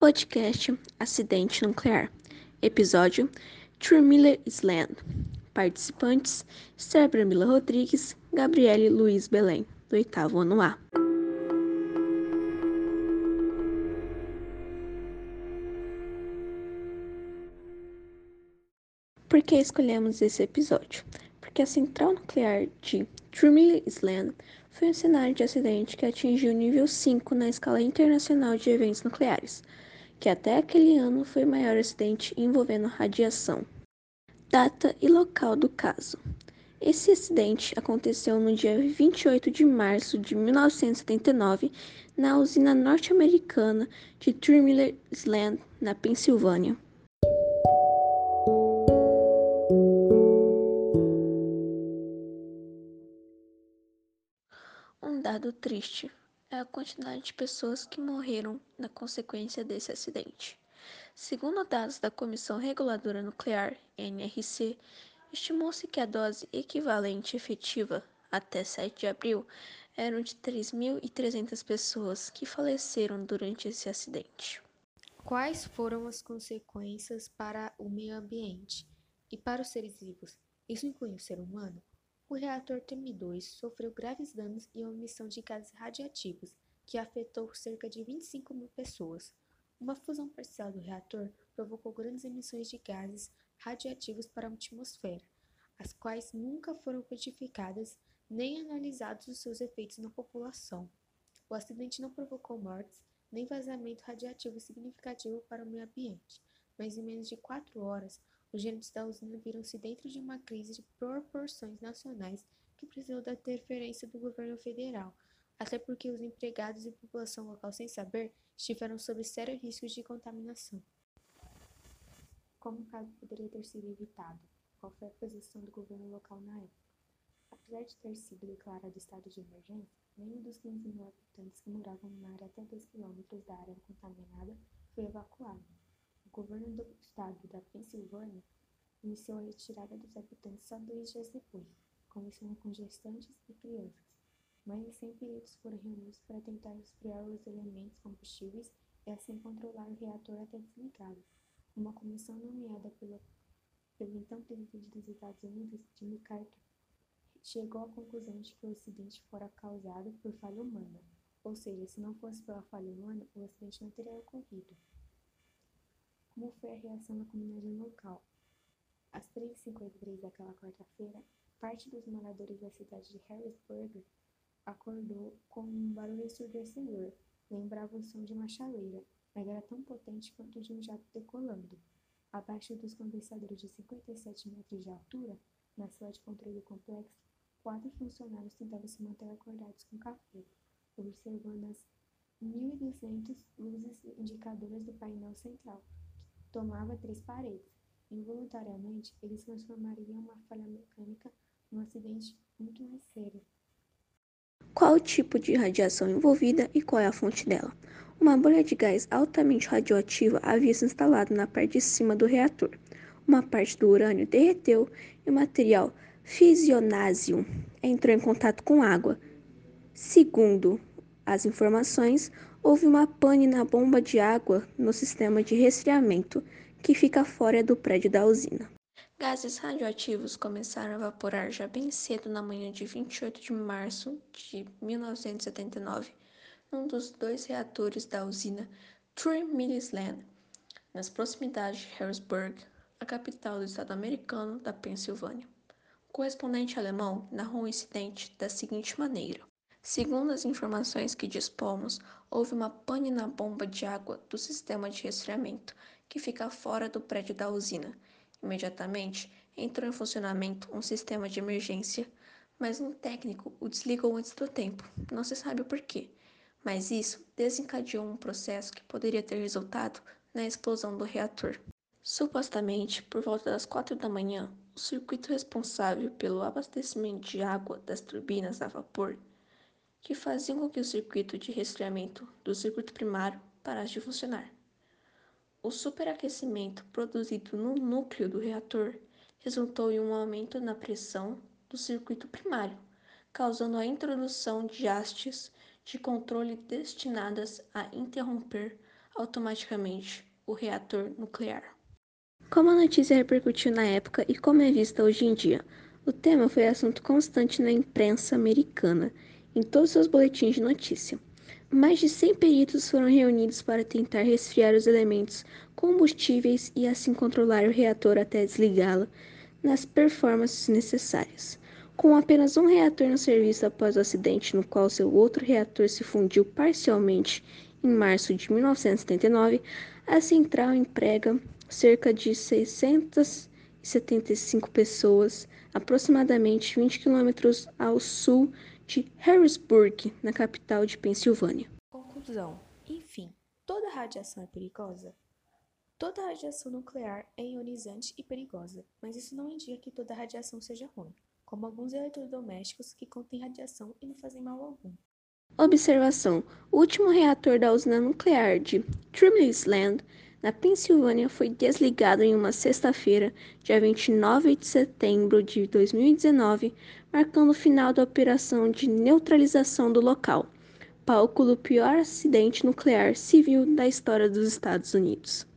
Podcast Acidente Nuclear. Episódio True Miller Island. Participantes: Esther Bramila Rodrigues, Gabriele Luiz Belém, do oitavo ano A. Por que escolhemos esse episódio? Porque a central nuclear de True Island foi um cenário de acidente que atingiu nível 5 na escala internacional de eventos nucleares que até aquele ano foi o maior acidente envolvendo radiação. Data e local do caso. Esse acidente aconteceu no dia 28 de março de 1979 na usina norte-americana de Trimiller Island, na Pensilvânia. Um dado triste é a quantidade de pessoas que morreram na consequência desse acidente. Segundo dados da Comissão Reguladora Nuclear, NRC, estimou-se que a dose equivalente efetiva até 7 de abril eram de 3.300 pessoas que faleceram durante esse acidente. Quais foram as consequências para o meio ambiente e para os seres vivos? Isso inclui o ser humano? O reator TM2 sofreu graves danos e emissão de gases radiativos, que afetou cerca de 25 mil pessoas. Uma fusão parcial do reator provocou grandes emissões de gases radiativos para a atmosfera, as quais nunca foram quantificadas nem analisados os seus efeitos na população. O acidente não provocou mortes nem vazamento radiativo significativo para o meio ambiente, mas em menos de quatro horas os gerentes da usina viram-se dentro de uma crise de proporções nacionais que precisou da interferência do governo federal, até porque os empregados e população local, sem saber, estiveram sob sérios riscos de contaminação. Como o caso poderia ter sido evitado? Qual foi a posição do governo local na época? Apesar de ter sido declarado estado de emergência, nenhum dos 15 mil habitantes que moravam na área até 2 quilômetros da área contaminada foi evacuado. O governo do estado da Pensilvânia iniciou a retirada dos habitantes só dois dias depois, começando com gestantes e crianças. Mais de 100 peritos foram reunidos para tentar esfriar os elementos combustíveis e assim controlar o reator até desligado. Uma comissão nomeada pelo, pelo então presidente dos Estados Unidos, Jimmy Carter, chegou à conclusão de que o acidente fora causado por falha humana, ou seja, se não fosse pela falha humana, o acidente não teria ocorrido. Como foi a reação da comunidade local? Às 3h53 daquela quarta-feira, parte dos moradores da cidade de Harrisburg acordou com um barulho ensurdecedor. Lembrava o som de uma chaleira, mas era tão potente quanto de um jato decolando. Abaixo dos condensadores de 57 metros de altura, na sala de controle do complexo, quatro funcionários tentavam se manter acordados com café, observando as 1.200 luzes indicadoras do painel central, tomava três paredes. Involuntariamente, eles transformariam uma falha mecânica num acidente muito mais sério. Qual o tipo de radiação envolvida e qual é a fonte dela? Uma bolha de gás altamente radioativa havia se instalado na parte de cima do reator. Uma parte do urânio derreteu e o material fisionásium entrou em contato com água. Segundo as informações, houve uma pane na bomba de água no sistema de resfriamento, que fica fora do prédio da usina. Gases radioativos começaram a evaporar já bem cedo na manhã de 28 de março de 1979, num dos dois reatores da usina Three Mills Land, nas proximidades de Harrisburg, a capital do estado americano da Pensilvânia. O correspondente alemão narrou o incidente da seguinte maneira: Segundo as informações que dispomos, houve uma pane na bomba de água do sistema de resfriamento, que fica fora do prédio da usina. Imediatamente entrou em funcionamento um sistema de emergência, mas um técnico o desligou antes do tempo. Não se sabe o porquê, mas isso desencadeou um processo que poderia ter resultado na explosão do reator. Supostamente, por volta das quatro da manhã, o circuito responsável pelo abastecimento de água das turbinas a vapor que faziam com que o circuito de resfriamento do circuito primário parasse de funcionar. O superaquecimento produzido no núcleo do reator resultou em um aumento na pressão do circuito primário, causando a introdução de hastes de controle destinadas a interromper automaticamente o reator nuclear. Como a notícia repercutiu na época e como é vista hoje em dia? O tema foi assunto constante na imprensa americana, em todos seus boletins de notícia. Mais de 100 peritos foram reunidos para tentar resfriar os elementos combustíveis e assim controlar o reator até desligá-lo nas performances necessárias. Com apenas um reator no serviço após o acidente no qual seu outro reator se fundiu parcialmente em março de 1979, a central emprega cerca de 675 pessoas, aproximadamente 20 quilômetros ao sul de Harrisburg, na capital de Pensilvânia. Conclusão: enfim, toda radiação é perigosa? Toda radiação nuclear é ionizante e perigosa, mas isso não indica que toda radiação seja ruim, como alguns eletrodomésticos que contêm radiação e não fazem mal algum. Observação: o último reator da usina nuclear de Trimley-Island na Pensilvânia foi desligado em uma sexta-feira, dia 29 de setembro de 2019, marcando o final da operação de neutralização do local, palco do pior acidente nuclear civil da história dos Estados Unidos.